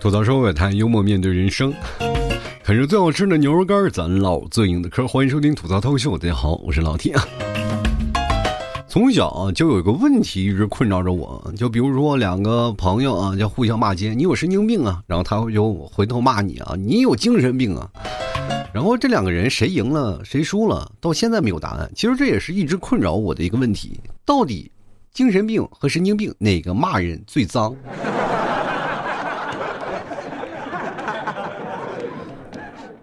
吐槽社会，谈幽默，面对人生，啃着最好吃的牛肉干，咱唠最硬的嗑。欢迎收听吐槽脱口秀，大家好，我是老铁。从小啊，就有一个问题一直困扰着我，就比如说两个朋友啊，就互相骂街，你有神经病啊，然后他就回头骂你啊，你有精神病啊。然后这两个人谁赢了谁输了，到现在没有答案。其实这也是一直困扰我的一个问题，到底精神病和神经病哪个骂人最脏？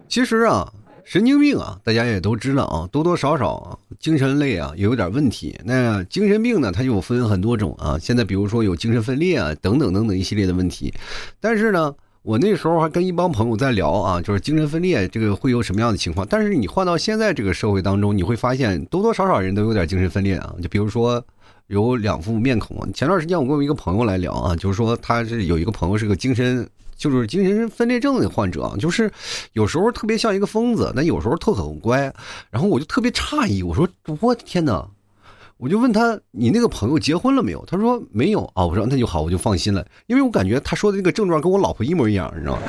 其实啊，神经病啊，大家也都知道啊，多多少少精神类啊也有点问题。那精神病呢，它就分很多种啊。现在比如说有精神分裂啊，等等等等一系列的问题。但是呢，我那时候还跟一帮朋友在聊啊，就是精神分裂这个会有什么样的情况。但是你换到现在这个社会当中，你会发现多多少少人都有点精神分裂啊。就比如说有两副面孔。前段时间我跟我一个朋友来聊啊，就是说他是有一个朋友是个精神。就是精神分裂症的患者，就是有时候特别像一个疯子，但有时候特很乖。然后我就特别诧异，我说：“我的天哪！”我就问他：“你那个朋友结婚了没有？”他说：“没有啊。”我说：“那就好，我就放心了，因为我感觉他说的那个症状跟我老婆一模一样，你知道吗？”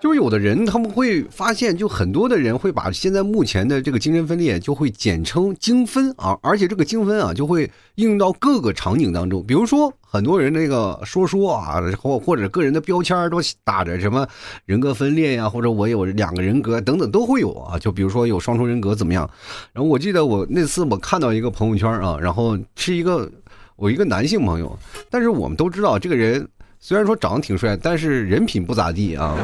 就是有的人他们会发现，就很多的人会把现在目前的这个精神分裂就会简称精分啊，而且这个精分啊就会应用到各个场景当中，比如说很多人那个说说啊，或或者个人的标签都打着什么人格分裂呀，或者我有两个人格等等都会有啊，就比如说有双重人格怎么样？然后我记得我那次我看到一个朋友圈啊，然后是一个我一个男性朋友，但是我们都知道这个人虽然说长得挺帅，但是人品不咋地啊。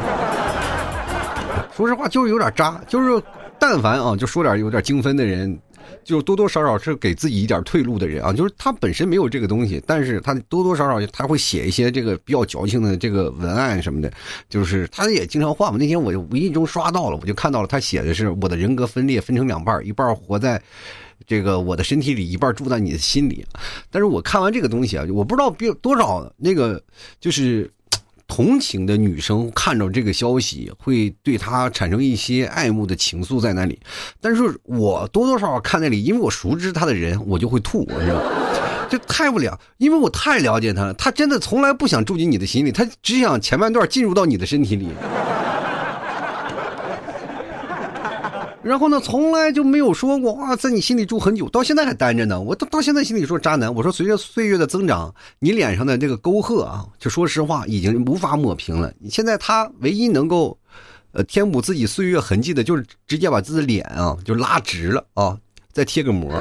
说实话，就是有点渣，就是但凡啊，就说点有点精分的人，就多多少少是给自己一点退路的人啊。就是他本身没有这个东西，但是他多多少少他会写一些这个比较矫情的这个文案什么的。就是他也经常画嘛。那天我就无意中刷到了，我就看到了他写的是我的人格分裂分成两半，一半活在这个我的身体里，一半住在你的心里。但是我看完这个东西啊，我不知道比多少那个就是。同情的女生看着这个消息，会对他产生一些爱慕的情愫在那里。但是我多多少少看那里，因为我熟知他的人，我就会吐，你知道吗？这太不了，因为我太了解他了。他真的从来不想住进你的心里，他只想前半段进入到你的身体里。然后呢，从来就没有说过哇，在你心里住很久，到现在还单着呢。我到到现在心里说渣男。我说随着岁月的增长，你脸上的这个沟壑啊，就说实话已经无法抹平了。你现在他唯一能够，呃，填补自己岁月痕迹的，就是直接把自己的脸啊就拉直了啊，再贴个膜，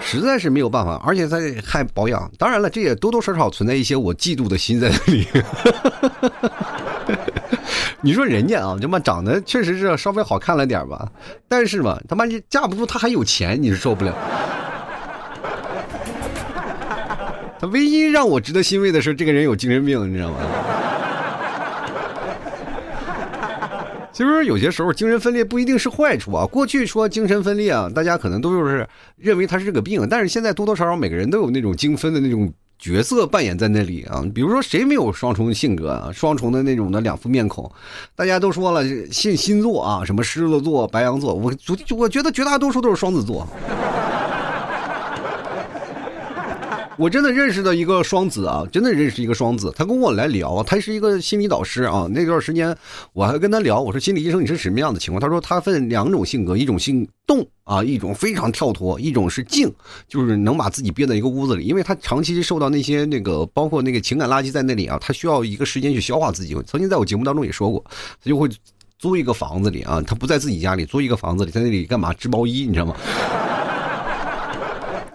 实在是没有办法。而且他还保养。当然了，这也多多少少存在一些我嫉妒的心在那里。你说人家啊，这妈长得确实是稍微好看了点吧，但是吧，他妈你架不住他还有钱，你是受不了。他唯一让我值得欣慰的是，这个人有精神病，你知道吗？其实有些时候精神分裂不一定是坏处啊。过去说精神分裂啊，大家可能都就是认为他是个病，但是现在多多少少每个人都有那种精分的那种。角色扮演在那里啊，比如说谁没有双重性格啊，双重的那种的两副面孔，大家都说了信星座啊，什么狮子座、白羊座，我我我觉得绝大多数都是双子座。我真的认识的一个双子啊，真的认识一个双子，他跟我来聊，他是一个心理导师啊。那段时间我还跟他聊，我说心理医生你是什么样的情况？他说他分两种性格，一种性动啊，一种非常跳脱，一种是静，就是能把自己憋在一个屋子里，因为他长期受到那些那个包括那个情感垃圾在那里啊，他需要一个时间去消化自己。曾经在我节目当中也说过，他就会租一个房子里啊，他不在自己家里，租一个房子里，在那里干嘛织毛衣，你知道吗？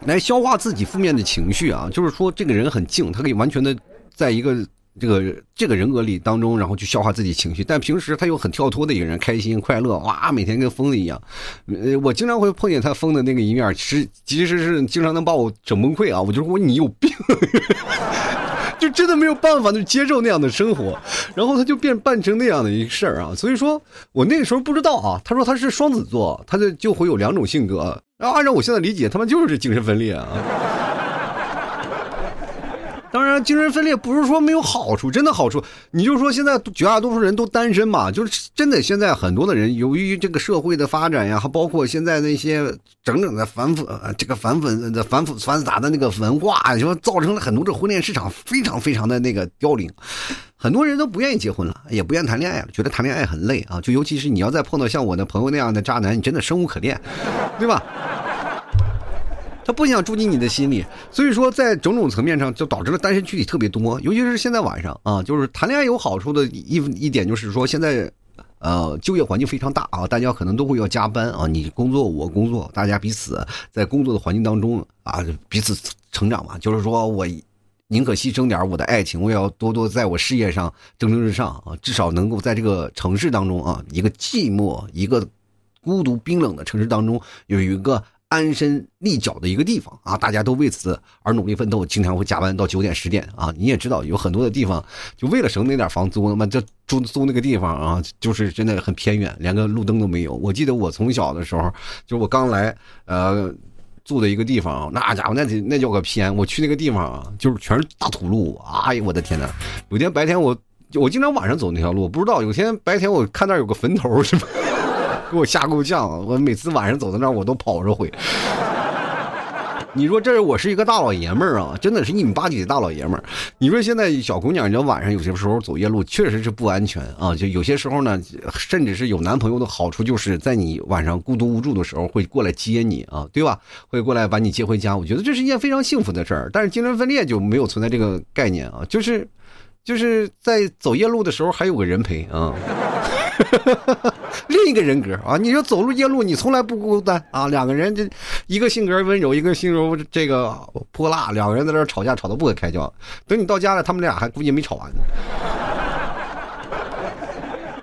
来消化自己负面的情绪啊，就是说这个人很静，他可以完全的在一个这个这个人格里当中，然后去消化自己情绪。但平时他又很跳脱的一个人，开心快乐，哇，每天跟疯子一样。呃，我经常会碰见他疯的那个一面，实其实是经常能把我整崩溃啊！我就说你有病。就真的没有办法去接受那样的生活，然后他就变扮成那样的一个事儿啊，所以说我那个时候不知道啊。他说他是双子座，他就就会有两种性格，然后按照我现在理解，他们就是精神分裂啊。当然，精神分裂不是说没有好处，真的好处。你就说现在绝大多数人都单身嘛，就是真的。现在很多的人由于这个社会的发展呀，还包括现在那些整整的反腐，这个反粉的反腐反杂的那个文化，就造成了很多这婚恋市场非常非常的那个凋零。很多人都不愿意结婚了，也不愿意谈恋爱了，觉得谈恋爱很累啊。就尤其是你要再碰到像我的朋友那样的渣男，你真的生无可恋，对吧？他不想住进你的心里，所以说在种种层面上就导致了单身群体特别多，尤其是现在晚上啊，就是谈恋爱有好处的一一点就是说现在，呃，就业环境非常大啊，大家可能都会要加班啊，你工作我工作，大家彼此在工作的环境当中啊，彼此成长嘛，就是说我宁可牺牲点我的爱情，我也要多多在我事业上蒸蒸日上啊，至少能够在这个城市当中啊，一个寂寞、一个孤独冰冷的城市当中有一个。安身立脚的一个地方啊，大家都为此而努力奋斗，经常会加班到九点十点啊。你也知道，有很多的地方就为了省那点房租，那么就租租那个地方啊，就是真的很偏远，连个路灯都没有。我记得我从小的时候，就我刚来呃住的一个地方，那家伙那那叫个偏。我去那个地方啊，就是全是大土路。哎呀，我的天哪！有天白天我我经常晚上走那条路，不知道有天白天我看那有个坟头是吗？给我吓够呛！我每次晚上走到那儿，我都跑着回。你说这我是一个大老爷们儿啊，真的是一米八几的大老爷们儿。你说现在小姑娘，你晚上有些时候走夜路确实是不安全啊。就有些时候呢，甚至是有男朋友的好处，就是在你晚上孤独无助的时候会过来接你啊，对吧？会过来把你接回家。我觉得这是一件非常幸福的事儿。但是精神分裂就没有存在这个概念啊，就是就是在走夜路的时候还有个人陪啊。另一个人格啊！你说走路夜路，你从来不孤单啊！两个人这一个性格温柔，一个性格这个泼辣，两个人在这吵架，吵得不可开交。等你到家了，他们俩还估计没吵完呢。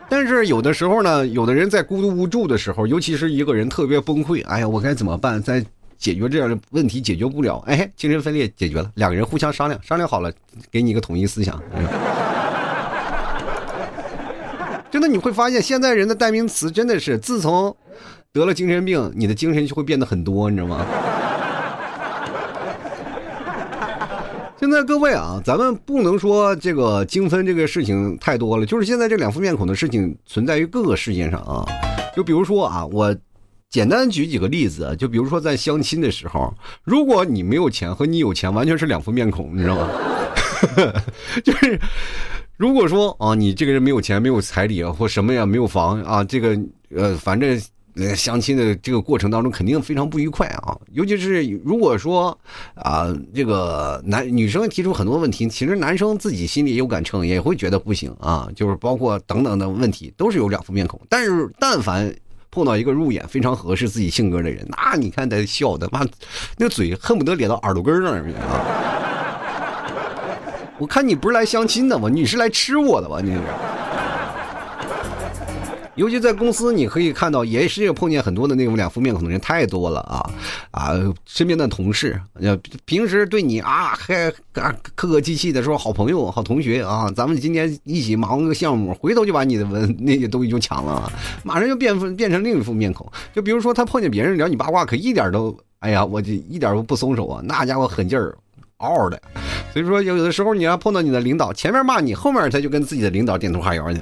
但是有的时候呢，有的人在孤独无助的时候，尤其是一个人特别崩溃，哎呀，我该怎么办？在解决这样的问题解决不了，哎，精神分裂解决了，两个人互相商量，商量好了，给你一个统一思想。真的你会发现，现在人的代名词真的是，自从得了精神病，你的精神就会变得很多，你知道吗？现在各位啊，咱们不能说这个精分这个事情太多了，就是现在这两副面孔的事情存在于各个事件上啊。就比如说啊，我简单举几个例子，就比如说在相亲的时候，如果你没有钱和你有钱完全是两副面孔，你知道吗？就是。如果说啊，你这个人没有钱、没有彩礼啊，或什么呀，没有房啊，这个呃，反正呃相亲的这个过程当中肯定非常不愉快啊。尤其是如果说啊，这个男女生提出很多问题，其实男生自己心里有杆秤，也会觉得不行啊。就是包括等等的问题，都是有两副面孔。但是但凡碰到一个入眼非常合适自己性格的人，那你看他笑的妈，那嘴恨不得咧到耳朵根那儿啊。我看你不是来相亲的吗？你是来吃我的吧？你是。尤其在公司，你可以看到，也是碰见很多的那种两副面孔的人太多了啊啊！身边的同事，平时对你啊还啊客客气气的说好朋友、好同学啊，咱们今天一起忙个项目，回头就把你的文那些东西就抢了，马上就变变成另一副面孔。就比如说他碰见别人聊你八卦，可一点都哎呀，我就一点都不松手啊，那家伙狠劲儿。嗷嗷的，所以说有的时候你要碰到你的领导，前面骂你，后面他就跟自己的领导点头哈腰去。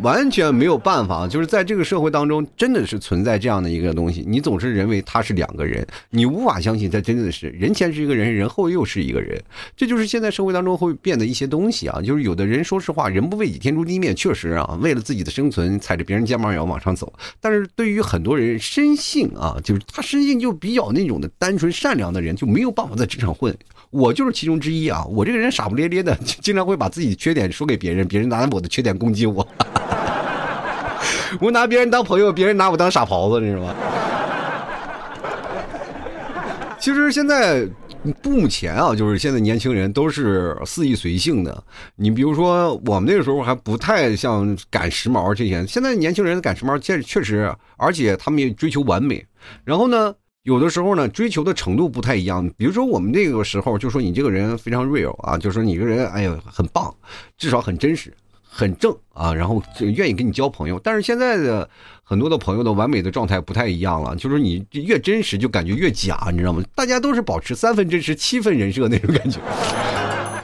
完全没有办法，就是在这个社会当中，真的是存在这样的一个东西。你总是认为他是两个人，你无法相信他真的是人前是一个人，人后又是一个人。这就是现在社会当中会变的一些东西啊。就是有的人说实话，人不为己，天诛地灭，确实啊，为了自己的生存，踩着别人肩膀也要往上走。但是对于很多人生性啊，就是他生性就比较那种的单纯善良的人，就没有办法在职场混。我就是其中之一啊！我这个人傻不咧咧的，经常会把自己的缺点说给别人，别人拿我的缺点攻击我。我拿别人当朋友，别人拿我当傻狍子，你知道吗？其实现在目前啊，就是现在年轻人都是肆意随性的。你比如说，我们那个时候还不太像赶时髦这些，现在年轻人赶时髦，确确实，而且他们也追求完美。然后呢？有的时候呢，追求的程度不太一样。比如说，我们那个时候就说你这个人非常 real 啊，就说你这个人，哎呀，很棒，至少很真实，很正啊，然后就愿意跟你交朋友。但是现在的很多的朋友的完美的状态不太一样了，就是你越真实就感觉越假，你知道吗？大家都是保持三分真实七分人设那种感觉。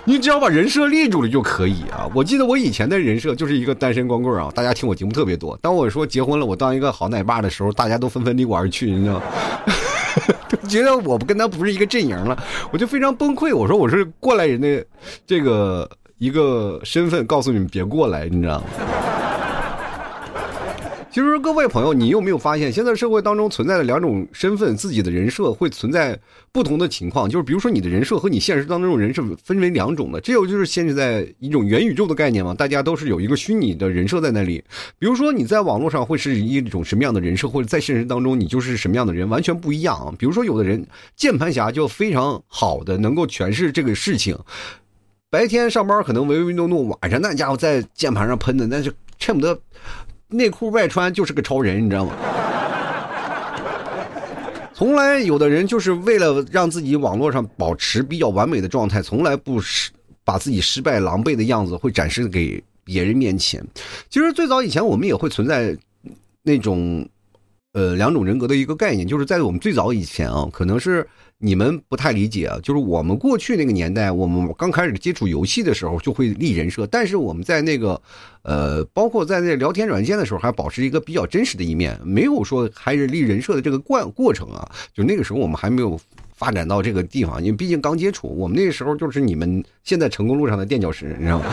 你只要把人设立住了就可以啊！我记得我以前的人设就是一个单身光棍啊，大家听我节目特别多。当我说结婚了，我当一个好奶爸的时候，大家都纷纷离我而去，你知道吗？觉得我不跟他不是一个阵营了，我就非常崩溃。我说我是过来人的这个一个身份，告诉你们别过来，你知道吗？其实各位朋友，你有没有发现，现在社会当中存在的两种身份，自己的人设会存在不同的情况。就是比如说，你的人设和你现实当中人设分为两种的，这有就是现在一种元宇宙的概念嘛，大家都是有一个虚拟的人设在那里。比如说你在网络上会是一种什么样的人设，或者在现实当中你就是什么样的人，完全不一样啊。比如说有的人键盘侠就非常好的能够诠释这个事情，白天上班可能唯唯诺诺，晚上那家伙在键盘上喷的那是恨不得。内裤外穿就是个超人，你知道吗？从来有的人就是为了让自己网络上保持比较完美的状态，从来不失把自己失败狼狈的样子会展示给别人面前。其实最早以前我们也会存在那种呃两种人格的一个概念，就是在我们最早以前啊，可能是。你们不太理解啊，就是我们过去那个年代，我们刚开始接触游戏的时候就会立人设，但是我们在那个，呃，包括在那聊天软件的时候，还保持一个比较真实的一面，没有说还是立人设的这个过过程啊。就那个时候我们还没有发展到这个地方，因为毕竟刚接触，我们那个时候就是你们现在成功路上的垫脚石，你知道吗？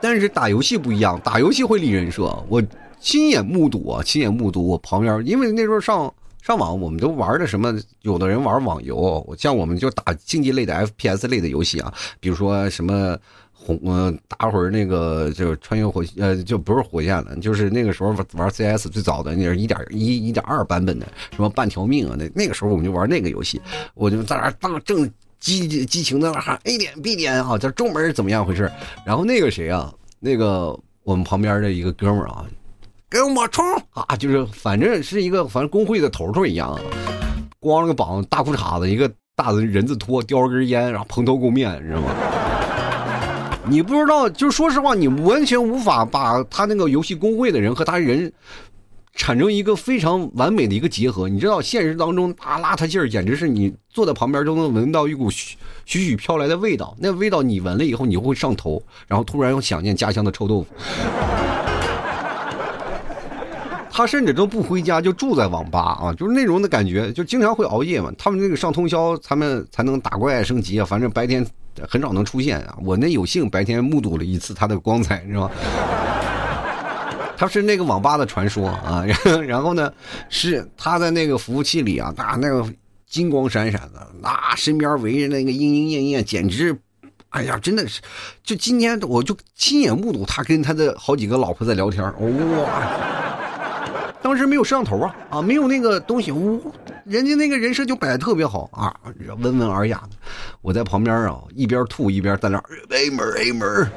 但是打游戏不一样，打游戏会立人设，我亲眼目睹啊，亲眼目睹我旁边，因为那时候上。上网我们都玩的什么？有的人玩网游，像我们就打竞技类的 FPS 类的游戏啊，比如说什么红呃打会儿那个就穿越火呃就不是火线了，就是那个时候玩 CS 最早的那是一点一一点二版本的什么半条命啊，那那个时候我们就玩那个游戏，我就在那当正激激情的那喊 A 点 B 点啊，叫中门怎么样回事？然后那个谁啊，那个我们旁边的一个哥们儿啊。给我冲啊！就是反正是一个反正工会的头头一样，光了个膀，大裤衩子，一个大的人字拖，叼着根烟，然后蓬头垢面，你知道吗？你不知道，就说实话，你完全无法把他那个游戏工会的人和他人产生一个非常完美的一个结合。你知道，现实当中啊，邋遢劲儿，简直是你坐在旁边都能闻到一股徐徐徐飘来的味道。那味道你闻了以后，你会上头，然后突然又想念家乡的臭豆腐。他甚至都不回家，就住在网吧啊，就是那种的感觉，就经常会熬夜嘛。他们那个上通宵，他们才能打怪升级啊。反正白天很少能出现啊。我那有幸白天目睹了一次他的光彩，是吧？他是那个网吧的传说啊。然后呢，是他在那个服务器里啊，那那个金光闪闪的，那身边围着那个莺莺燕燕，简直，哎呀，真的是。就今天我就亲眼目睹他跟他的好几个老婆在聊天，哇。当时没有摄像头啊啊，没有那个东西，呜，人家那个人设就摆的特别好啊，温文尔雅的。我在旁边啊，一边吐一边在那 A 门 A 门。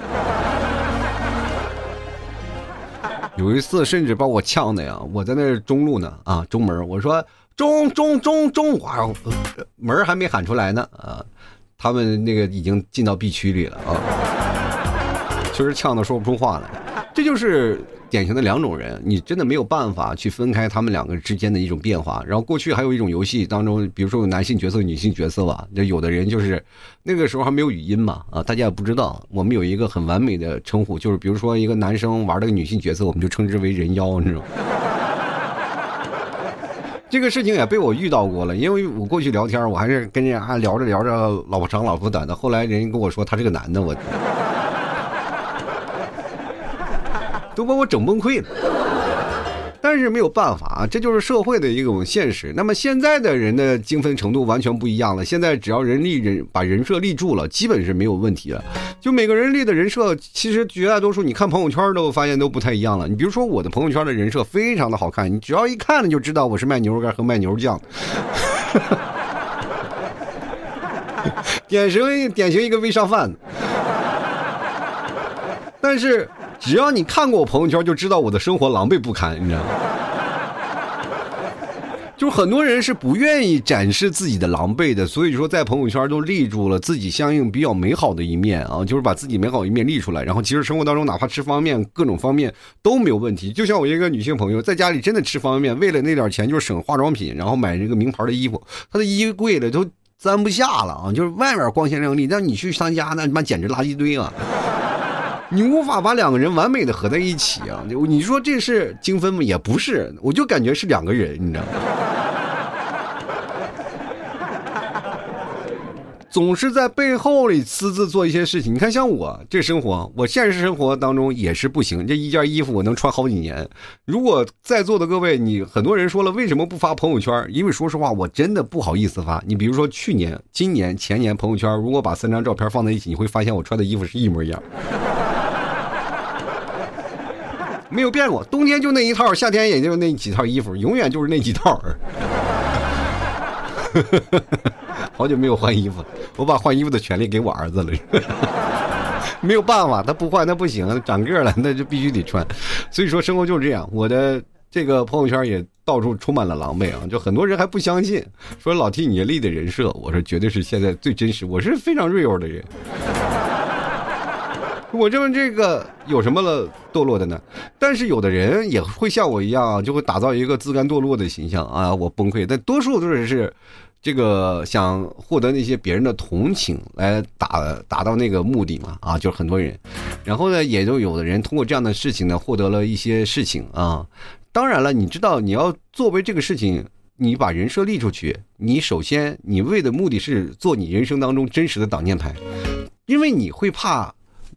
有一次甚至把我呛的呀，我在那中路呢啊，中门，我说中中中中，哇，门还没喊出来呢啊，他们那个已经进到 B 区里了啊，确实呛的说不出话来，这就是。典型的两种人，你真的没有办法去分开他们两个之间的一种变化。然后过去还有一种游戏当中，比如说有男性角色、女性角色吧，就有的人就是那个时候还没有语音嘛，啊，大家也不知道。我们有一个很完美的称呼，就是比如说一个男生玩了个女性角色，我们就称之为人妖，你知道吗？这个事情也被我遇到过了，因为我过去聊天，我还是跟人家聊着聊着老婆长老婆短的，后来人家跟我说他是个男的，我。都把我整崩溃了，但是没有办法啊，这就是社会的一种现实。那么现在的人的精分程度完全不一样了。现在只要人立人把人设立住了，基本是没有问题了。就每个人立的人设，其实绝大多数你看朋友圈都发现都不太一样了。你比如说我的朋友圈的人设非常的好看，你只要一看呢就知道我是卖牛肉干和卖牛肉酱，典型典型一个微商贩子，但是。只要你看过我朋友圈，就知道我的生活狼狈不堪，你知道吗？就是很多人是不愿意展示自己的狼狈的，所以说在朋友圈都立住了自己相应比较美好的一面啊，就是把自己美好一面立出来。然后其实生活当中哪怕吃方便面，各种方面都没有问题。就像我一个女性朋友在家里真的吃方便面，为了那点钱就是省化妆品，然后买这个名牌的衣服，她的衣柜里都粘不下了啊，就是外面光鲜亮丽，但你去她家那他妈简直垃圾堆啊！你无法把两个人完美的合在一起啊！你说这是精分吗？也不是，我就感觉是两个人，你知道吗？总是在背后里私自做一些事情。你看，像我这生活，我现实生活当中也是不行。这一件衣服我能穿好几年。如果在座的各位，你很多人说了，为什么不发朋友圈？因为说实话，我真的不好意思发。你比如说去年、今年、前年朋友圈，如果把三张照片放在一起，你会发现我穿的衣服是一模一样。没有变过，冬天就那一套，夏天也就那几套衣服，永远就是那几套。好久没有换衣服，我把换衣服的权利给我儿子了。没有办法，他不换他不行，长个了那就必须得穿。所以说生活就是这样，我的这个朋友圈也到处充满了狼狈啊，就很多人还不相信，说老替你立的人设，我说绝对是现在最真实，我是非常 real 的人。我认为这个有什么了堕落的呢？但是有的人也会像我一样，就会打造一个自甘堕落的形象啊！我崩溃，但多数都是是这个想获得那些别人的同情来达达到那个目的嘛啊！就是很多人，然后呢，也就有的人通过这样的事情呢，获得了一些事情啊。当然了，你知道你要作为这个事情，你把人设立出去，你首先你为的目的是做你人生当中真实的挡箭牌，因为你会怕。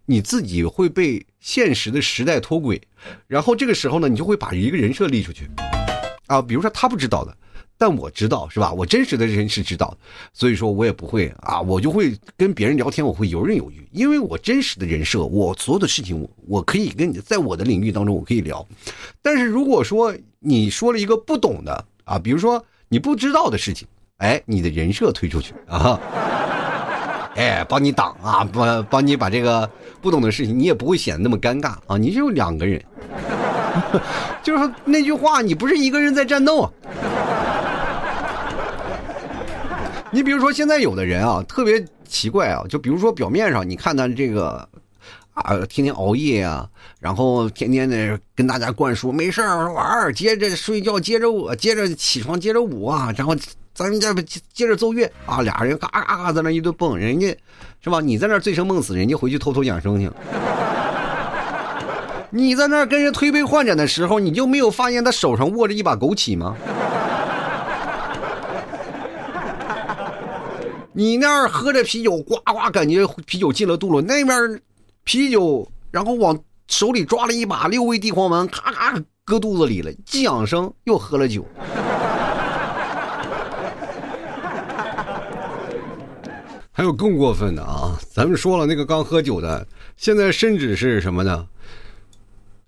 你自己会被现实的时代脱轨，然后这个时候呢，你就会把一个人设立出去，啊，比如说他不知道的，但我知道是吧？我真实的人是知道的，所以说我也不会啊，我就会跟别人聊天，我会游刃有余，因为我真实的人设，我所有的事情，我我可以跟你在我的领域当中我可以聊，但是如果说你说了一个不懂的啊，比如说你不知道的事情，哎，你的人设推出去啊。哎，帮你挡啊，帮帮你把这个不懂的事情，你也不会显得那么尴尬啊。你就两个人，就是那句话，你不是一个人在战斗。你比如说，现在有的人啊，特别奇怪啊，就比如说表面上你看他这个啊，天天熬夜啊，然后天天的跟大家灌输没事玩接着睡觉，接着我，接着起床，接着舞啊，然后。咱们再接着奏乐啊，俩人嘎嘎嘎在那一顿蹦，人家是吧？你在那醉生梦死，人家回去偷偷养生去了。你在那跟人推杯换盏的时候，你就没有发现他手上握着一把枸杞吗？你那儿喝着啤酒，呱呱，感觉啤酒进了肚了。那边啤酒，然后往手里抓了一把六味地黄丸，咔咔搁肚子里了，既养生又喝了酒。还有更过分的啊！咱们说了那个刚喝酒的，现在甚至是什么呢？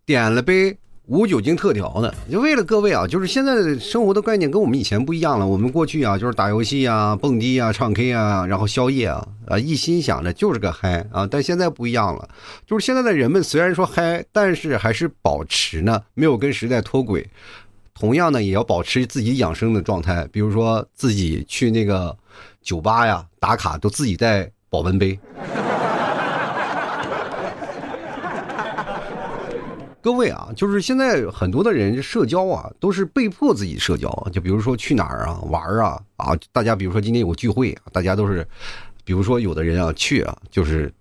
点了杯无酒精特调的，就为了各位啊，就是现在生活的概念跟我们以前不一样了。我们过去啊，就是打游戏啊、蹦迪啊、唱 K 啊，然后宵夜啊，啊，一心想着就是个嗨啊。但现在不一样了，就是现在的人们虽然说嗨，但是还是保持呢没有跟时代脱轨，同样呢也要保持自己养生的状态，比如说自己去那个。酒吧呀，打卡都自己带保温杯。各位啊，就是现在很多的人社交啊，都是被迫自己社交。就比如说去哪儿啊玩啊啊，大家比如说今天有个聚会，大家都是，比如说有的人啊去啊，就是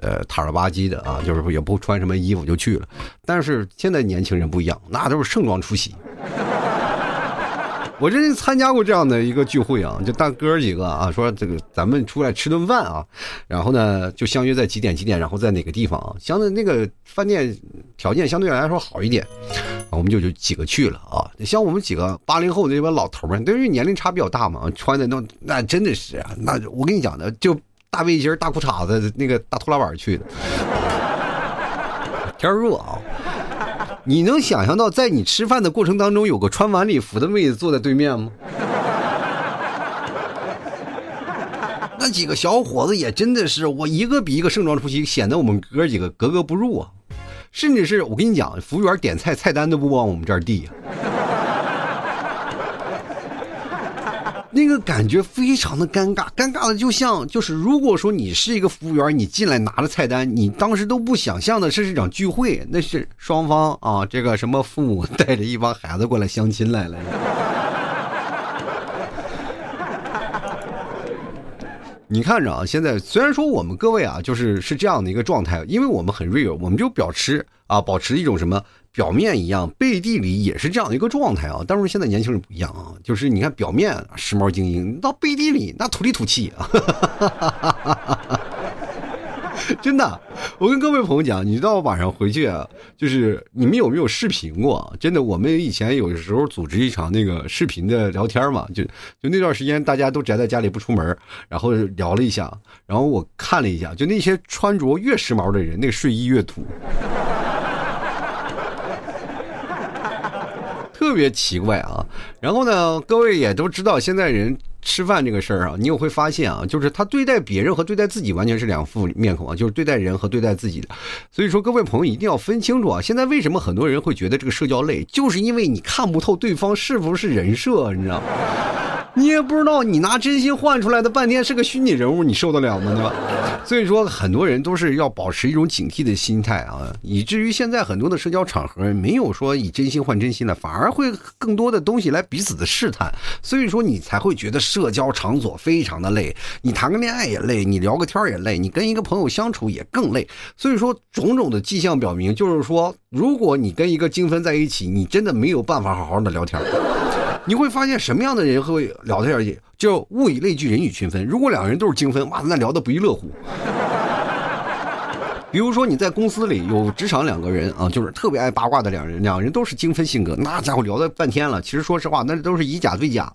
呃塔儿吧唧的啊，就是也不穿什么衣服就去了。但是现在年轻人不一样，那都是盛装出席。我真是参加过这样的一个聚会啊，就大哥几个啊，说这个咱们出来吃顿饭啊，然后呢就相约在几点几点，然后在哪个地方啊？相对那个饭店条件相对来说好一点，我们就就几个去了啊。像我们几个八零后的这帮老头们，都是年龄差比较大嘛，穿的那那真的是啊，那我跟你讲的，就大背心、大裤衩子、那个大拖拉板去的，天热啊。你能想象到，在你吃饭的过程当中，有个穿晚礼服的妹子坐在对面吗？那几个小伙子也真的是，我一个比一个盛装出席，显得我们哥几个格格不入啊！甚至是我跟你讲，服务员点菜菜单都不往我们这儿递。那个感觉非常的尴尬，尴尬的就像就是如果说你是一个服务员，你进来拿着菜单，你当时都不想象的是这场聚会，那是双方啊，这个什么父母带着一帮孩子过来相亲来了。你看着啊，现在虽然说我们各位啊，就是是这样的一个状态，因为我们很 real，我们就保持啊，保持一种什么表面一样，背地里也是这样的一个状态啊。但是现在年轻人不一样啊，就是你看表面时髦精英，到背地里那土里土气啊。真的，我跟各位朋友讲，你到晚上回去啊，就是你们有没有视频过？真的，我们以前有的时候组织一场那个视频的聊天嘛，就就那段时间大家都宅在家里不出门，然后聊了一下，然后我看了一下，就那些穿着越时髦的人，那个睡衣越土，特别奇怪啊。然后呢，各位也都知道，现在人。吃饭这个事儿啊，你也会发现啊，就是他对待别人和对待自己完全是两副面孔啊，就是对待人和对待自己的。所以说，各位朋友一定要分清楚啊。现在为什么很多人会觉得这个社交累，就是因为你看不透对方是不是人设，你知道吗？你也不知道，你拿真心换出来的半天是个虚拟人物，你受得了吗？对吧？所以说，很多人都是要保持一种警惕的心态啊，以至于现在很多的社交场合没有说以真心换真心的，反而会更多的东西来彼此的试探。所以说，你才会觉得社交场所非常的累，你谈个恋爱也累，你聊个天也累，你跟一个朋友相处也更累。所以说，种种的迹象表明，就是说，如果你跟一个精分在一起，你真的没有办法好好的聊天。你会发现什么样的人会聊天下去？就物以类聚，人以群分。如果两个人都是精分，哇，那聊得不亦乐乎。比如说你在公司里有职场两个人啊，就是特别爱八卦的两人，两人都是精分性格，那家伙聊了半天了。其实说实话，那都是以假对假。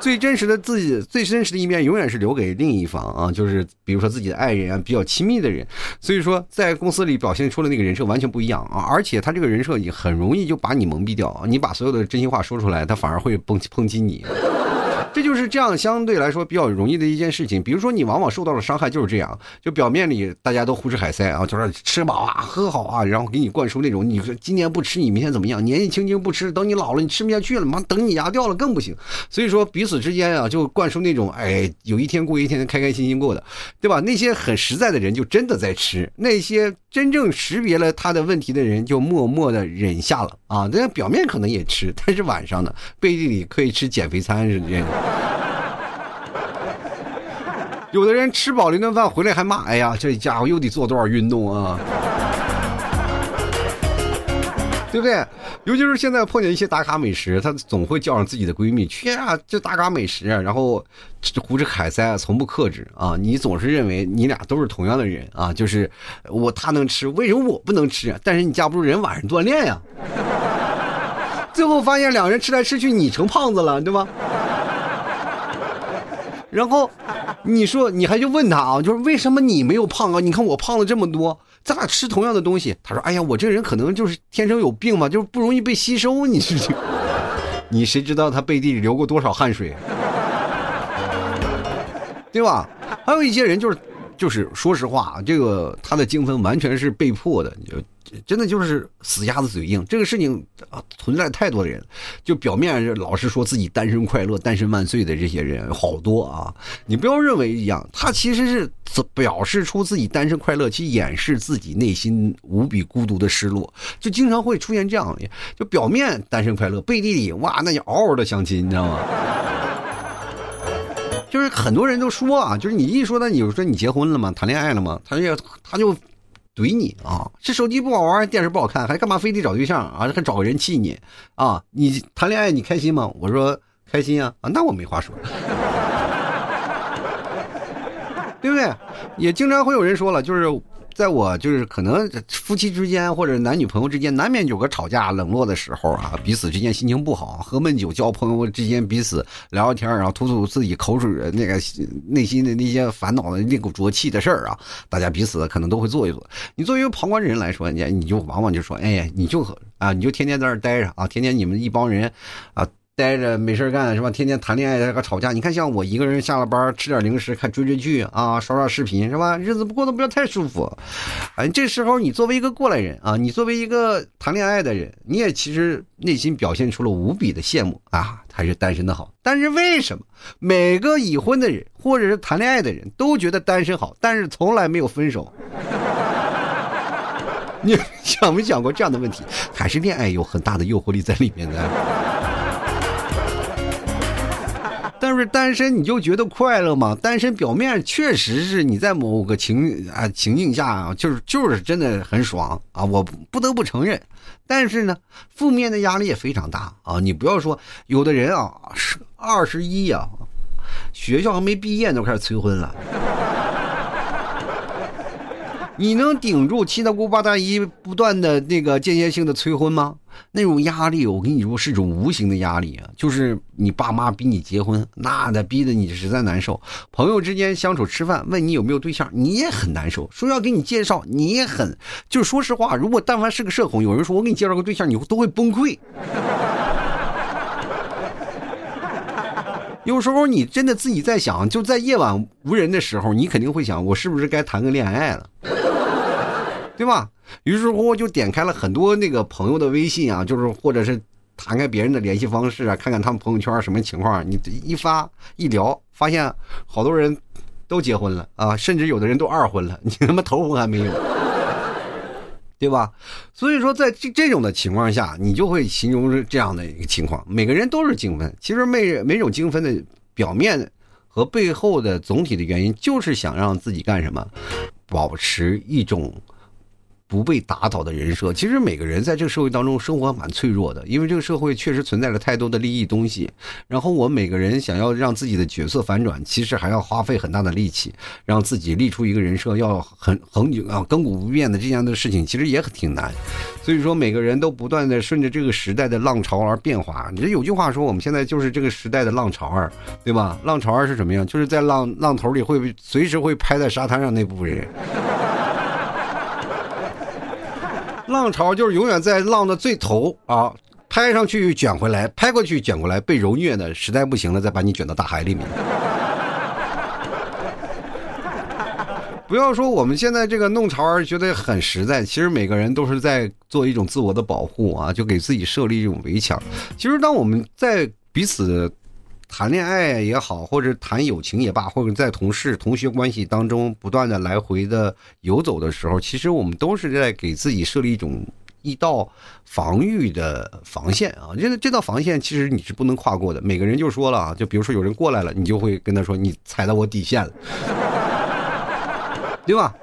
最真实的自己，最真实的一面，永远是留给另一方啊，就是比如说自己的爱人啊，比较亲密的人。所以说，在公司里表现出的那个人设完全不一样啊，而且他这个人设也很容易就把你蒙蔽掉，你把所有的真心话说出来，他反而会抨抨击你。这就是这样相对来说比较容易的一件事情。比如说，你往往受到的伤害，就是这样。就表面里大家都胡吃海塞啊，就是吃饱啊，喝好啊，然后给你灌输那种你说今年不吃，你明天怎么样？年纪轻轻不吃，等你老了你吃不下去了，妈等你牙掉了更不行。所以说彼此之间啊，就灌输那种哎，有一天过一天，开开心心过的，对吧？那些很实在的人就真的在吃，那些真正识别了他的问题的人就默默的忍下了啊。这表面可能也吃，但是晚上呢，背地里可以吃减肥餐是这样。有的人吃饱了一顿饭回来还骂：“哎呀，这家伙又得做多少运动啊？”对不对？尤其是现在碰见一些打卡美食，她总会叫上自己的闺蜜去啊，就打卡美食，然后胡吃海塞，从不克制啊。你总是认为你俩都是同样的人啊，就是我他能吃，为什么我不能吃？但是你架不住人晚上锻炼呀。最后发现两人吃来吃去，你成胖子了，对吧？然后，你说你还就问他啊，就是为什么你没有胖啊？你看我胖了这么多，咱俩吃同样的东西。他说：“哎呀，我这个人可能就是天生有病吧，就是不容易被吸收。”你是，你谁知道他背地里流过多少汗水，对吧？还有一些人就是，就是说实话，这个他的精分完全是被迫的，就。真的就是死鸭子嘴硬，这个事情啊，存在太多的人，就表面老是说自己单身快乐、单身万岁的这些人好多啊。你不要认为一样，他其实是表示出自己单身快乐，去掩饰自己内心无比孤独的失落，就经常会出现这样的，就表面单身快乐，背地里哇，那就嗷嗷的相亲，你知道吗？就是很多人都说啊，就是你一说他，你就说你结婚了吗？谈恋爱了吗？他就他就。怼你啊！这手机不好玩，电视不好看，还干嘛非得找对象啊？还找个人气你啊？你谈恋爱你开心吗？我说开心啊！啊，那我没话说，对不对？也经常会有人说了，就是。在我就是可能夫妻之间或者男女朋友之间，难免有个吵架冷落的时候啊，彼此之间心情不好，喝闷酒交朋友之间彼此聊聊天，然后吐吐自己口水那个内心的那些烦恼的那股浊气的事儿啊，大家彼此可能都会做一做。你作为一个旁观人来说，你你就往往就说，哎呀，你就啊，你就天天在那儿待着啊，天天你们一帮人啊。待着没事干是吧？天天谈恋爱和吵架。你看，像我一个人下了班吃点零食，看追追剧啊，刷刷视频是吧？日子不过得不要太舒服。哎，这时候你作为一个过来人啊，你作为一个谈恋爱的人，你也其实内心表现出了无比的羡慕啊，还是单身的好。但是为什么每个已婚的人或者是谈恋爱的人都觉得单身好，但是从来没有分手？你想没想过这样的问题？还是恋爱有很大的诱惑力在里面呢？不是单身你就觉得快乐吗？单身表面确实是你在某个情啊情境下啊，就是就是真的很爽啊，我不得不承认。但是呢，负面的压力也非常大啊！你不要说有的人啊，是二十一呀，学校还没毕业都开始催婚了。你能顶住七大姑八大姨不断的那个间歇性的催婚吗？那种压力，我跟你说是一种无形的压力啊！就是你爸妈逼你结婚，那的逼得你实在难受。朋友之间相处吃饭，问你有没有对象，你也很难受。说要给你介绍，你也很，就说实话，如果但凡是个社恐，有人说我给你介绍个对象，你都会崩溃。有时候你真的自己在想，就在夜晚无人的时候，你肯定会想，我是不是该谈个恋爱了？对吧？于是乎就点开了很多那个朋友的微信啊，就是或者是弹开别人的联系方式啊，看看他们朋友圈什么情况。你一发一聊，发现好多人都结婚了啊，甚至有的人都二婚了，你他妈头婚还没有，对吧？所以说，在这这种的情况下，你就会形容是这样的一个情况：每个人都是精分。其实每每种精分的表面和背后的总体的原因，就是想让自己干什么，保持一种。不被打倒的人设，其实每个人在这个社会当中生活蛮脆弱的，因为这个社会确实存在着太多的利益东西。然后我们每个人想要让自己的角色反转，其实还要花费很大的力气，让自己立出一个人设，要很恒久啊亘古不变的这样的事情，其实也挺难。所以说，每个人都不断的顺着这个时代的浪潮而变化。你这有句话说，我们现在就是这个时代的浪潮儿，对吧？浪潮儿是什么样？就是在浪浪头里会随时会拍在沙滩上那部分人。浪潮就是永远在浪的最头啊，拍上去卷回来，拍过去卷过来，被揉虐的，实在不行了再把你卷到大海里面。不要说我们现在这个弄潮儿觉得很实在，其实每个人都是在做一种自我的保护啊，就给自己设立一种围墙。其实当我们在彼此。谈恋爱也好，或者谈友情也罢，或者在同事、同学关系当中不断的来回的游走的时候，其实我们都是在给自己设立一种一道防御的防线啊。这这道防线其实你是不能跨过的。每个人就说了啊，就比如说有人过来了，你就会跟他说你踩到我底线了，对吧？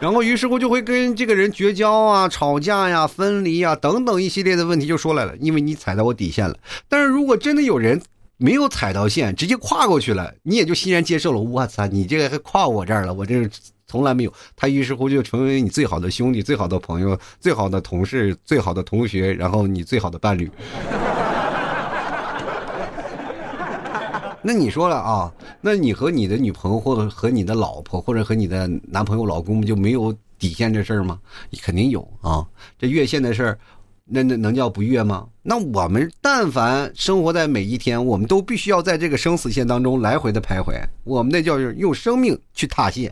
然后于是乎就会跟这个人绝交啊、吵架呀、分离呀等等一系列的问题就说来了，因为你踩到我底线了。但是如果真的有人，没有踩到线，直接跨过去了，你也就欣然接受了。我操，你这个还跨我这儿了，我这从来没有。他于是乎就成为你最好的兄弟、最好的朋友、最好的同事、最好的同学，然后你最好的伴侣。那你说了啊？那你和你的女朋友，或者和你的老婆，或者和你的男朋友、老公，就没有底线这事儿吗？肯定有啊！这越线的事儿。那那能叫不悦吗？那我们但凡生活在每一天，我们都必须要在这个生死线当中来回的徘徊。我们那叫用生命去踏线。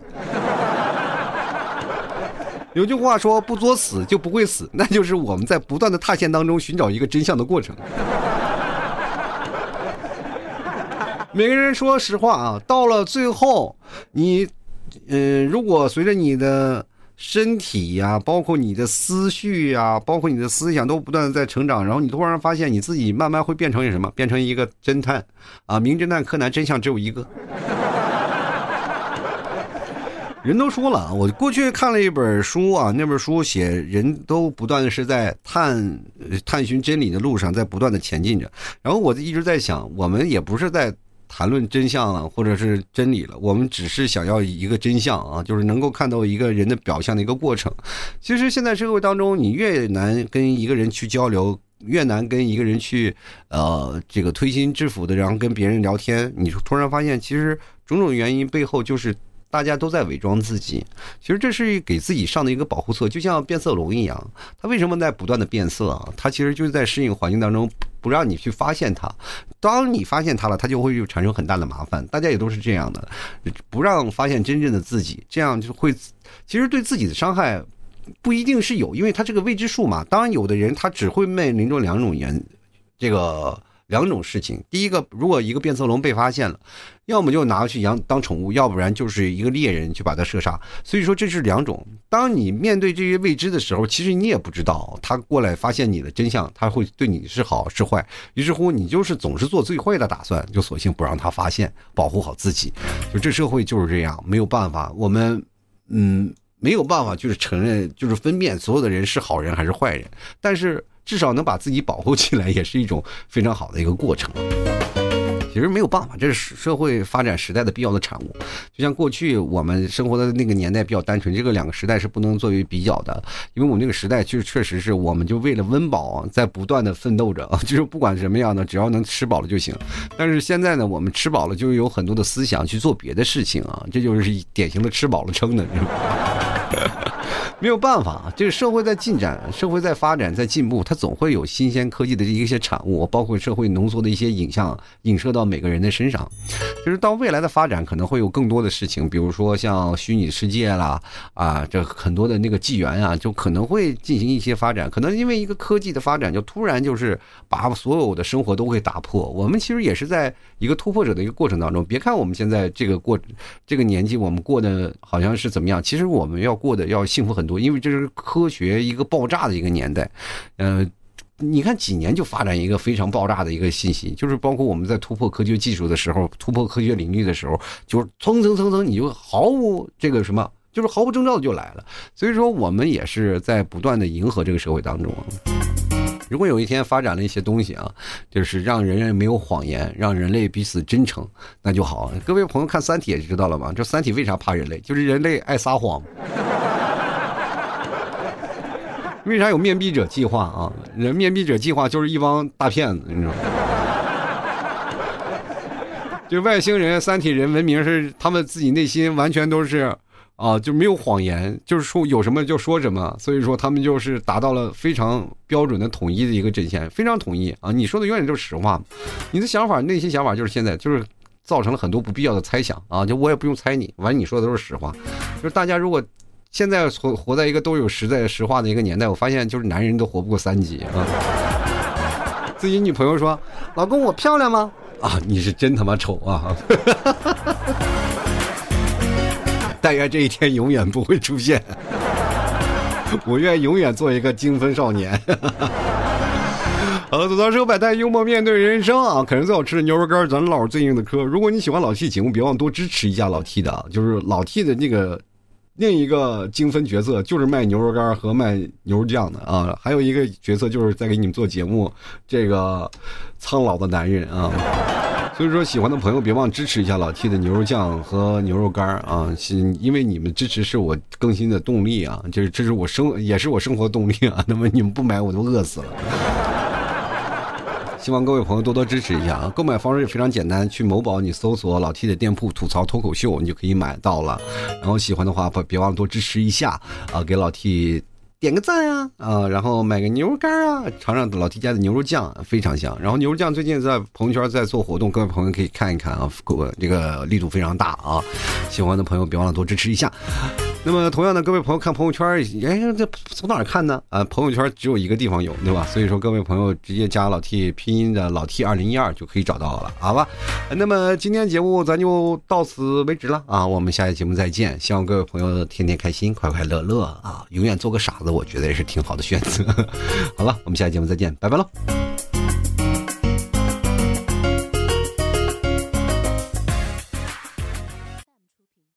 有句话说，不作死就不会死，那就是我们在不断的踏线当中寻找一个真相的过程。每个人说实话啊，到了最后，你，嗯，如果随着你的。身体呀，包括你的思绪呀，包括你的思想都不断的在成长，然后你突然发现你自己慢慢会变成什么？变成一个侦探啊！名侦探柯南，真相只有一个。人都说了，我过去看了一本书啊，那本书写人都不断的是在探探寻真理的路上，在不断的前进着。然后我就一直在想，我们也不是在。谈论真相了，或者是真理了，我们只是想要一个真相啊，就是能够看到一个人的表象的一个过程。其实现在社会当中，你越难跟一个人去交流，越难跟一个人去呃这个推心置腹的，然后跟别人聊天，你突然发现，其实种种原因背后就是大家都在伪装自己。其实这是给自己上的一个保护色，就像变色龙一样，它为什么在不断的变色啊？它其实就是在适应环境当中。不让你去发现它。当你发现它了，它就会产生很大的麻烦。大家也都是这样的，不让发现真正的自己，这样就会其实对自己的伤害不一定是有，因为它这个未知数嘛。当然，有的人他只会面临着两种原这个。两种事情，第一个，如果一个变色龙被发现了，要么就拿去养当宠物，要不然就是一个猎人去把它射杀。所以说这是两种。当你面对这些未知的时候，其实你也不知道他过来发现你的真相，他会对你是好是坏。于是乎，你就是总是做最坏的打算，就索性不让他发现，保护好自己。就这社会就是这样，没有办法，我们嗯没有办法，就是承认，就是分辨所有的人是好人还是坏人，但是。至少能把自己保护起来，也是一种非常好的一个过程。其实没有办法，这是社会发展时代的必要的产物。就像过去我们生活的那个年代比较单纯，这个两个时代是不能作为比较的，因为我们那个时代就确实是我们就为了温饱在不断的奋斗着，就是不管什么样的，只要能吃饱了就行。但是现在呢，我们吃饱了就有很多的思想去做别的事情啊，这就是典型的吃饱了撑的。知道吧没有办法，这个社会在进展，社会在发展，在进步，它总会有新鲜科技的一些产物，包括社会浓缩的一些影像，映射到每个人的身上。就是到未来的发展，可能会有更多的事情，比如说像虚拟世界啦，啊，这很多的那个纪元啊，就可能会进行一些发展。可能因为一个科技的发展，就突然就是把所有的生活都会打破。我们其实也是在一个突破者的一个过程当中。别看我们现在这个过这个年纪，我们过的好像是怎么样，其实我们要过得要幸福很多。因为这是科学一个爆炸的一个年代，呃，你看几年就发展一个非常爆炸的一个信息，就是包括我们在突破科学技术的时候，突破科学领域的时候，就是蹭蹭蹭蹭，你就毫无这个什么，就是毫无征兆的就来了。所以说，我们也是在不断的迎合这个社会当中。如果有一天发展了一些东西啊，就是让人人没有谎言，让人类彼此真诚，那就好。各位朋友看《三体》也知道了吗？这《三体》为啥怕人类？就是人类爱撒谎。为啥有面壁者计划啊？人面壁者计划就是一帮大骗子，你知道吗？就外星人、三体人文明是他们自己内心完全都是啊，就没有谎言，就是说有什么就说什么，所以说他们就是达到了非常标准的统一的一个阵线，非常统一啊！你说的永远就是实话，你的想法、内心想法就是现在就是造成了很多不必要的猜想啊！就我也不用猜你，完你说的都是实话，就是大家如果。现在活活在一个都有实在实话的一个年代，我发现就是男人都活不过三级啊。自己女朋友说：“老公，我漂亮吗？”啊，你是真他妈丑啊！但愿这一天永远不会出现。我愿永远做一个精分少年。好了，走到手摆摊，幽默面对人生啊！啃着最好吃的牛肉干，咱唠最硬的嗑。如果你喜欢老 T 节目，别忘多支持一下老 T 的，就是老 T 的那个。另一个精分角色就是卖牛肉干和卖牛肉酱的啊，还有一个角色就是在给你们做节目，这个苍老的男人啊。所以说，喜欢的朋友别忘支持一下老 T 的牛肉酱和牛肉干啊，因为你们支持是我更新的动力啊，就是这是我生也是我生活动力啊。那么你们不买我都饿死了。希望各位朋友多多支持一下啊！购买方式也非常简单，去某宝你搜索老 T 的店铺“吐槽脱口秀”，你就可以买到了。然后喜欢的话，别别忘了多支持一下啊！给老 T 点个赞啊啊！然后买个牛肉干啊，尝尝老 T 家的牛肉酱，非常香。然后牛肉酱最近在朋友圈在做活动，各位朋友可以看一看啊，这个力度非常大啊！喜欢的朋友别忘了多支持一下。那么，同样的，各位朋友看朋友圈，哎，这从哪儿看呢？啊，朋友圈只有一个地方有，对吧？所以说，各位朋友直接加老 T 拼音的老 T 二零一二就可以找到了，好吧？那么今天节目咱就到此为止了啊，我们下期节目再见。希望各位朋友天天开心，快快乐乐啊，永远做个傻子，我觉得也是挺好的选择。好了，我们下期节目再见，拜拜喽。